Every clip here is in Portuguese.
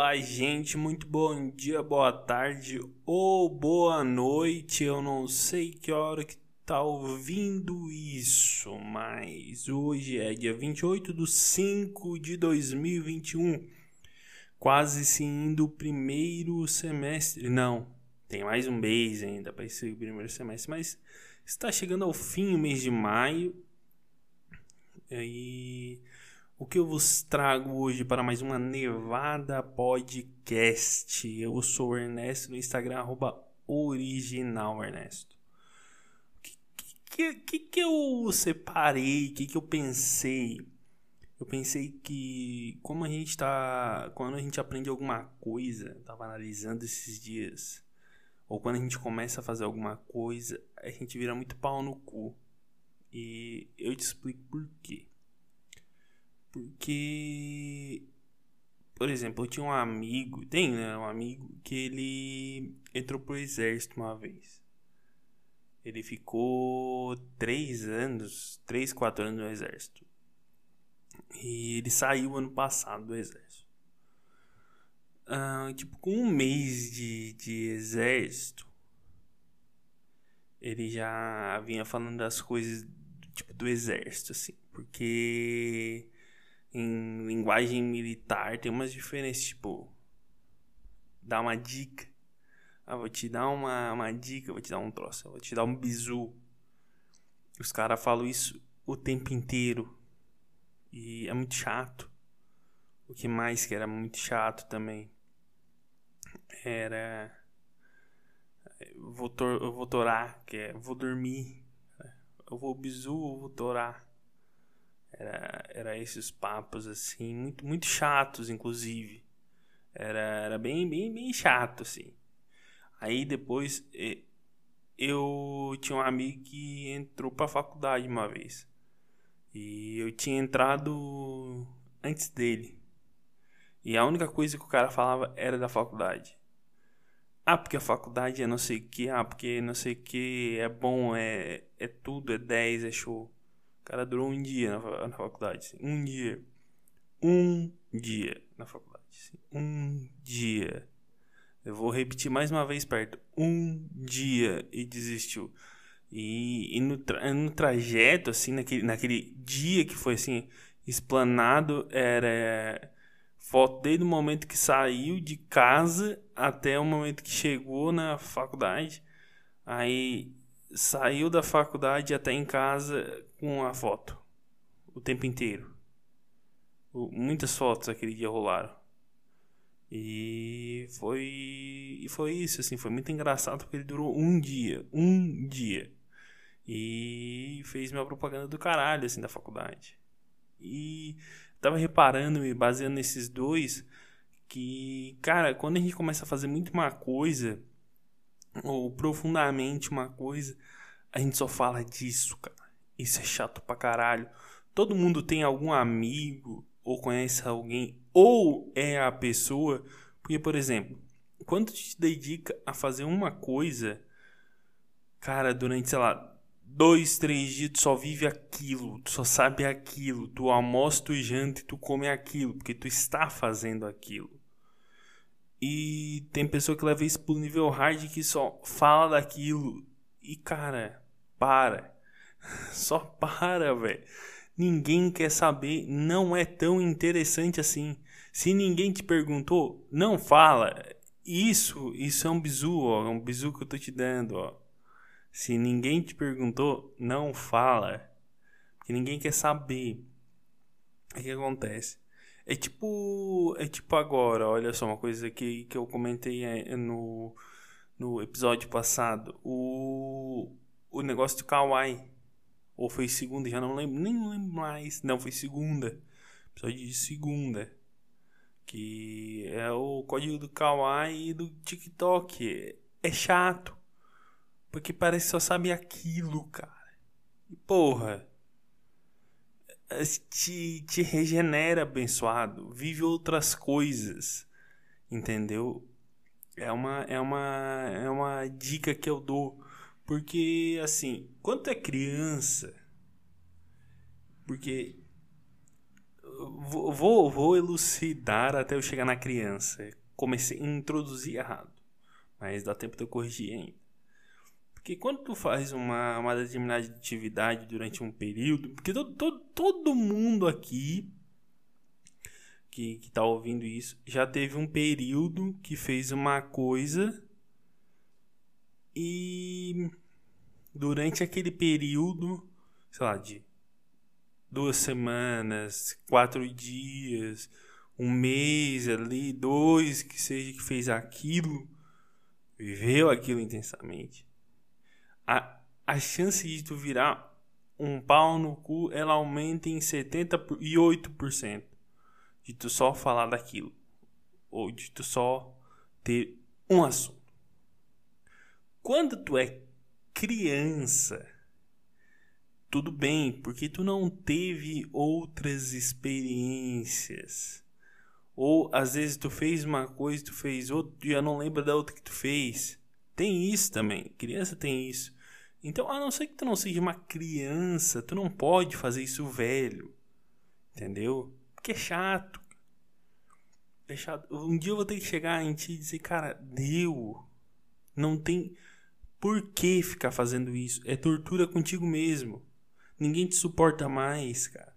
Olá, gente, muito bom dia, boa tarde ou boa noite. Eu não sei que hora que tá ouvindo isso, mas hoje é dia 28 de 5 de 2021, quase se indo o primeiro semestre. Não, tem mais um mês ainda para esse primeiro semestre, mas está chegando ao fim o mês de maio. E o que eu vos trago hoje para mais uma Nevada Podcast? Eu sou o Ernesto no Instagram, arroba original Ernesto. O que, que, eu separei? O que, que eu pensei? Eu pensei que como a gente tá. Quando a gente aprende alguma coisa, tava analisando esses dias, ou quando a gente começa a fazer alguma coisa, a gente vira muito pau no cu. E eu te explico por quê. Porque, por exemplo, eu tinha um amigo, tem né, um amigo que ele entrou pro exército uma vez. Ele ficou três anos, três, quatro anos no exército. E ele saiu ano passado do exército. Ah, tipo, com um mês de, de exército, ele já vinha falando das coisas tipo do exército, assim. Porque em linguagem militar tem umas diferenças, tipo, dar uma dica. Ah, vou te dar uma, uma dica, vou te dar um troço, vou te dar um bizu. Os caras falam isso o tempo inteiro. E é muito chato. O que mais que era muito chato também era vou, tor eu vou torar, que é vou dormir. Eu vou bizu, eu vou torar. Era, era esses papos assim, muito, muito chatos, inclusive. Era, era bem, bem, bem chato, assim. Aí depois eu tinha um amigo que entrou pra faculdade uma vez. E eu tinha entrado antes dele. E a única coisa que o cara falava era da faculdade. Ah, porque a faculdade é não sei o que. Ah, porque não sei o que é bom, é, é tudo, é 10, é show cara durou um dia na, na faculdade. Assim. Um dia. Um dia na faculdade. Assim. Um dia. Eu vou repetir mais uma vez perto. Um dia e desistiu. E, e no, tra no trajeto, assim, naquele, naquele dia que foi assim, explanado, era foto desde o momento que saiu de casa até o momento que chegou na faculdade. Aí saiu da faculdade até em casa com a foto o tempo inteiro. Muitas fotos aquele dia rolaram. E foi e foi isso assim, foi muito engraçado porque ele durou um dia, um dia. E fez minha propaganda do caralho assim da faculdade. E tava reparando e baseando nesses dois que, cara, quando a gente começa a fazer muito uma coisa, ou profundamente uma coisa, a gente só fala disso, cara. Isso é chato pra caralho. Todo mundo tem algum amigo ou conhece alguém ou é a pessoa, porque por exemplo, quando te dedica a fazer uma coisa, cara, durante, sei lá, dois, três dias tu só vive aquilo, tu só sabe aquilo, tu almoça, tu janta e tu come aquilo, porque tu está fazendo aquilo. E tem pessoa que leva isso pro nível hard que só fala daquilo. E cara, para. Só para, velho. Ninguém quer saber, não é tão interessante assim. Se ninguém te perguntou, não fala. Isso, isso é um bizu, ó, é um bizu que eu tô te dando, ó. Se ninguém te perguntou, não fala. Porque ninguém quer saber. O que acontece? É tipo. É tipo agora, olha só, uma coisa que, que eu comentei é, no, no episódio passado. O, o negócio do Kawaii. Ou foi segunda, já não lembro, nem lembro mais. Não, foi segunda. Episódio de segunda. Que é o código do Kawaii e do TikTok. É chato. Porque parece que só sabe aquilo, cara. E porra te, te regenera, abençoado. Vive outras coisas. Entendeu? É uma, é, uma, é uma dica que eu dou. Porque, assim, quando é criança. Porque vou, vou elucidar até eu chegar na criança. Comecei a introduzir errado. Mas dá tempo de eu corrigir ainda. Porque quando tu faz uma, uma determinada atividade durante um período, porque todo, todo, todo mundo aqui que, que tá ouvindo isso já teve um período que fez uma coisa e durante aquele período, sei lá, de duas semanas, quatro dias, um mês ali, dois, que seja que fez aquilo, viveu aquilo intensamente a, a chance de tu virar um pau no cu ela aumenta em 78% de tu só falar daquilo ou de tu só ter um assunto. Quando tu é criança, tudo bem, porque tu não teve outras experiências. Ou às vezes tu fez uma coisa, tu fez outra, tu já não lembra da outra que tu fez. Tem isso também. Criança tem isso. Então, a não ser que tu não seja uma criança, tu não pode fazer isso velho. Entendeu? Porque é chato. É chato. Um dia eu vou ter que chegar em ti e dizer, cara, deu. Não tem por que ficar fazendo isso. É tortura contigo mesmo. Ninguém te suporta mais, cara.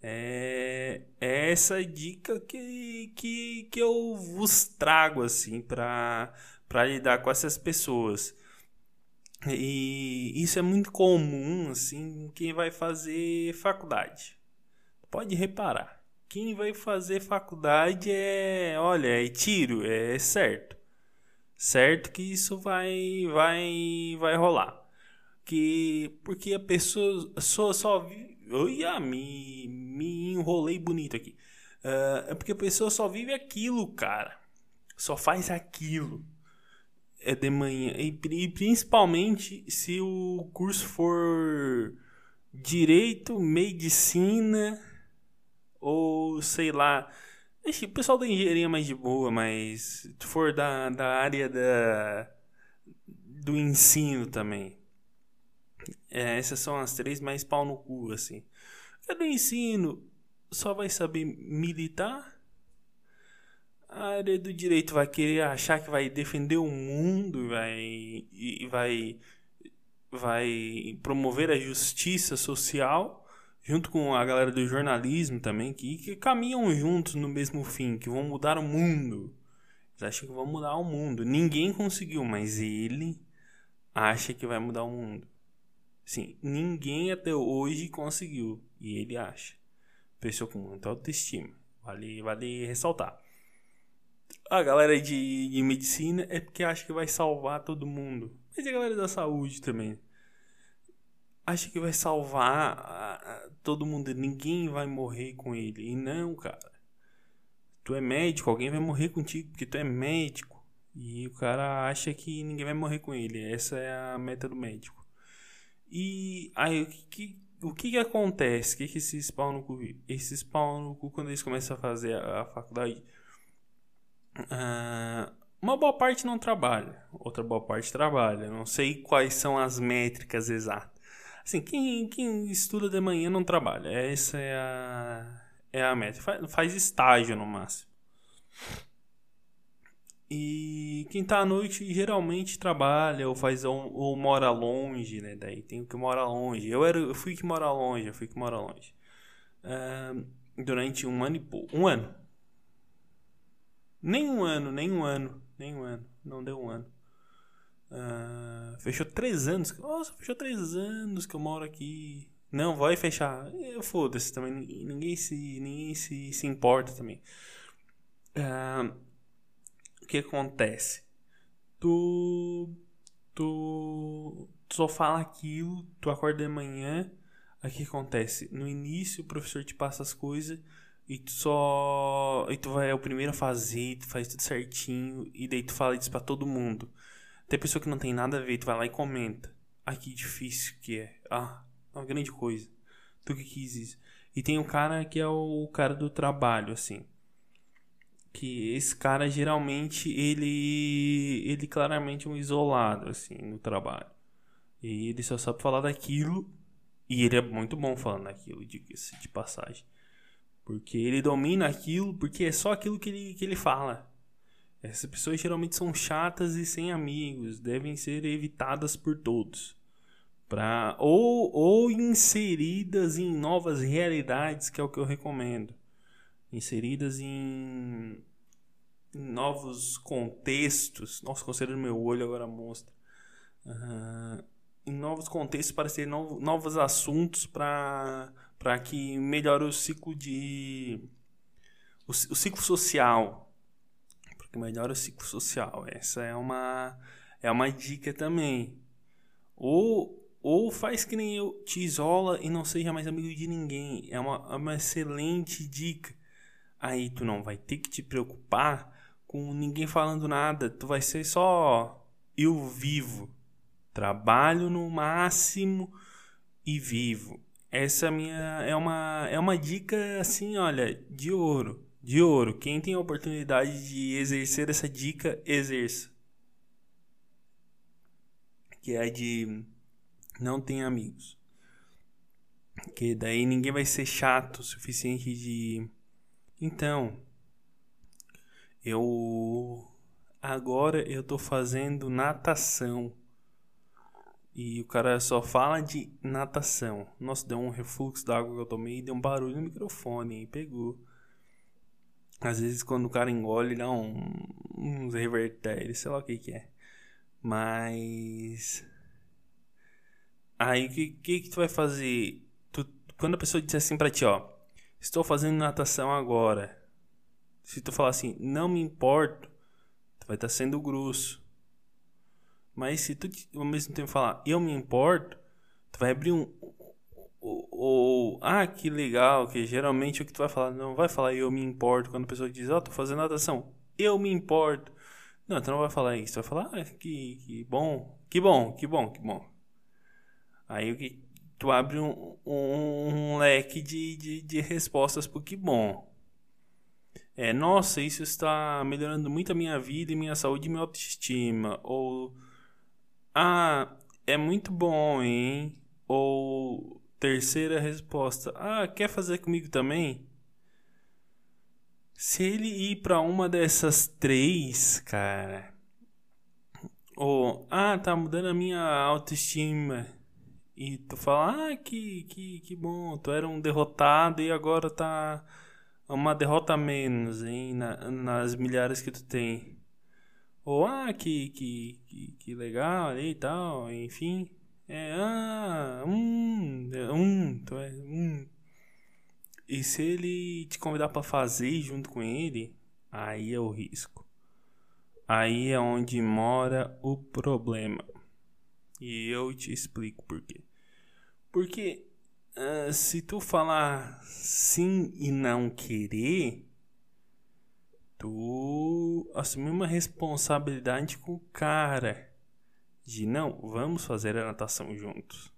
É, é essa dica que, que, que eu vos trago, assim, pra, pra lidar com essas pessoas. E isso é muito comum, assim, quem vai fazer faculdade. Pode reparar. Quem vai fazer faculdade é, olha, é tiro, é certo. Certo que isso vai vai vai rolar. Que porque a pessoa só só olha, me me enrolei bonito aqui. Uh, é porque a pessoa só vive aquilo, cara. Só faz aquilo é de manhã. E, e, principalmente se o curso for direito, medicina ou sei lá. O pessoal da engenharia é mais de boa, mas se for da, da área da, do ensino também. É, essas são as três mais pau no cu, assim. É do ensino, só vai saber militar a área do direito vai querer achar que vai defender o mundo, vai e vai vai promover a justiça social junto com a galera do jornalismo também que, que caminham juntos no mesmo fim, que vão mudar o mundo. Eles acham que vão mudar o mundo. Ninguém conseguiu, mas ele acha que vai mudar o mundo. Sim, ninguém até hoje conseguiu e ele acha. Pessoa com muita autoestima. Vale, vale ressaltar a galera de, de medicina é porque acha que vai salvar todo mundo. Mas a galera da saúde também. Acha que vai salvar a, a, todo mundo. Ninguém vai morrer com ele. E não, cara. Tu é médico, alguém vai morrer contigo porque tu é médico. E o cara acha que ninguém vai morrer com ele. Essa é a meta do médico. E aí, o que, o que, que acontece? O que, que esses pau no cu... Esses pau no cu, quando eles começam a fazer a, a faculdade Uh, uma boa parte não trabalha, outra boa parte trabalha. Não sei quais são as métricas exatas. Assim, quem, quem estuda de manhã não trabalha. Essa é a, é a métrica. Faz, faz estágio no máximo. E quem tá à noite geralmente trabalha ou faz ou, ou, mora longe, né? Daí tem que mora longe. Eu, era, eu fui que mora longe, eu fui que mora longe. Uh, durante um ano e pouco. Um ano. Nem um ano, nem um ano, nem um ano. Não deu um ano. Uh, fechou três anos. Nossa, fechou três anos que eu moro aqui. Não, vai fechar. Foda-se também. Ninguém se, ninguém se, se importa também. Uh, o que acontece? Tu, tu, tu só fala aquilo, tu acorda de manhã. O que acontece? No início o professor te passa as coisas e tu só. E tu vai é o primeiro a fazer, tu faz tudo certinho, e daí tu fala isso pra todo mundo. Tem pessoa que não tem nada a ver, tu vai lá e comenta. Ai, que difícil que é. Ah, uma grande coisa. Tu que quis isso. E tem um cara que é o cara do trabalho, assim. Que esse cara geralmente ele. Ele claramente é um isolado, assim, no trabalho. E ele só sabe falar daquilo. E ele é muito bom falando daquilo, diga-se de passagem. Porque ele domina aquilo, porque é só aquilo que ele, que ele fala. Essas pessoas geralmente são chatas e sem amigos, devem ser evitadas por todos. Pra, ou, ou inseridas em novas realidades, que é o que eu recomendo. Inseridas em, em novos contextos. Nossa, conselho meu olho agora mostra. Uh, em novos contextos para ter novos, novos assuntos para para que melhore o ciclo de o, o ciclo social. Para que melhore o ciclo social. Essa é uma é uma dica também. Ou ou faz que nem eu te isola e não seja mais amigo de ninguém. É uma, é uma excelente dica. Aí tu não vai ter que te preocupar com ninguém falando nada. Tu vai ser só eu vivo. Trabalho no máximo e vivo essa minha é uma é uma dica assim, olha, de ouro, de ouro. Quem tem a oportunidade de exercer essa dica, exerça. Que é de não tem amigos. Que daí ninguém vai ser chato o suficiente de então eu agora eu tô fazendo natação. E o cara só fala de natação. Nossa, deu um refluxo da água que eu tomei e deu um barulho no microfone e pegou. Às vezes quando o cara engole dá um, uns revertério, sei lá o que que é. Mas aí o que, que que tu vai fazer? Tu, quando a pessoa disser assim pra ti, ó, estou fazendo natação agora. Se tu falar assim, não me importo, tu vai estar tá sendo grosso. Mas se tu ao mesmo tempo falar, eu me importo, tu vai abrir um. Ou, ah, que legal, que geralmente o que tu vai falar, não vai falar eu me importo quando a pessoa diz, ó, oh, tô fazendo natação, eu me importo. Não, tu não vai falar isso, tu vai falar, ah, que, que bom, que bom, que bom, que bom. Aí o que tu abre um, um, um leque de, de, de respostas pro que bom. É, nossa, isso está melhorando muito a minha vida e minha saúde e minha autoestima. Ou ah, é muito bom, hein? Ou terceira resposta. Ah, quer fazer comigo também? Se ele ir para uma dessas três, cara. Ou, ah, tá mudando a minha autoestima. E tu fala, ah, que, que, que bom, tu era um derrotado e agora tá uma derrota menos, hein, na, nas milhares que tu tem. Ou, ah, que, que, que, que legal ali e tal, enfim. É, ah, hum, hum, então é, hum. E se ele te convidar para fazer junto com ele, aí é o risco. Aí é onde mora o problema. E eu te explico por quê. Porque uh, se tu falar sim e não querer, tu assumir uma responsabilidade com o cara de não, vamos fazer a natação juntos.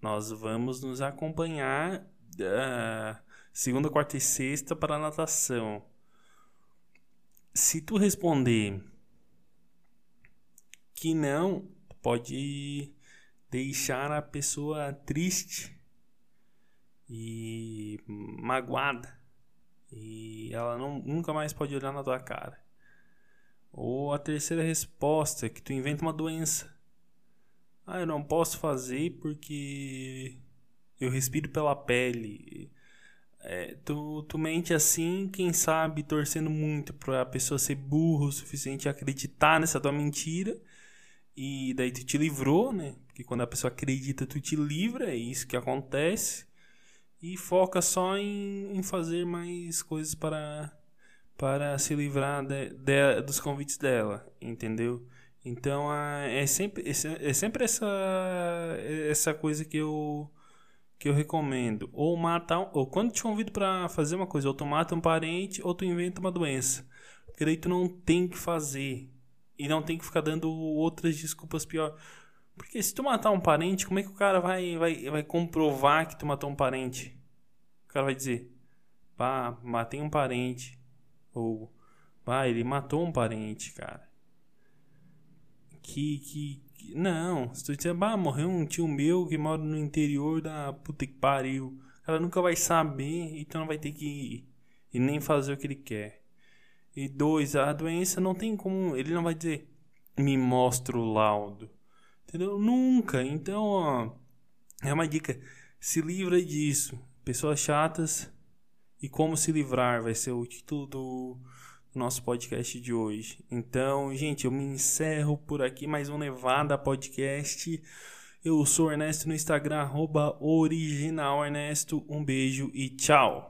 Nós vamos nos acompanhar uh, segunda, quarta e sexta para a natação. Se tu responder que não, pode deixar a pessoa triste e magoada e ela não, nunca mais pode olhar na tua cara. Ou a terceira resposta, que tu inventa uma doença. Ah, eu não posso fazer porque eu respiro pela pele. É, tu, tu mente assim, quem sabe torcendo muito pra pessoa ser burro o suficiente acreditar nessa tua mentira. E daí tu te livrou, né? Porque quando a pessoa acredita, tu te livra, é isso que acontece e foca só em, em fazer mais coisas para para se livrar de, de, dos convites dela, entendeu? Então é sempre é sempre essa essa coisa que eu que eu recomendo. Ou matar ou quando te convido para fazer uma coisa ou tu mata um parente ou tu inventa uma doença. Porque daí tu não tem que fazer. E não tem que ficar dando outras desculpas pior porque se tu matar um parente, como é que o cara vai, vai, vai comprovar que tu matou um parente? O cara vai dizer, pá, matei um parente. Ou, pá, ele matou um parente, cara. Que, que, que não, se tu disser, bah, morreu um tio meu que mora no interior da puta que pariu. ela nunca vai saber, então não vai ter que ir e nem fazer o que ele quer. E dois, a doença não tem como, ele não vai dizer, me mostra o laudo. Entendeu? Nunca. Então, ó, é uma dica. Se livra disso. Pessoas chatas e como se livrar vai ser o título do nosso podcast de hoje. Então, gente, eu me encerro por aqui mais um Nevada Podcast. Eu sou Ernesto no Instagram, arroba original Ernesto. Um beijo e tchau!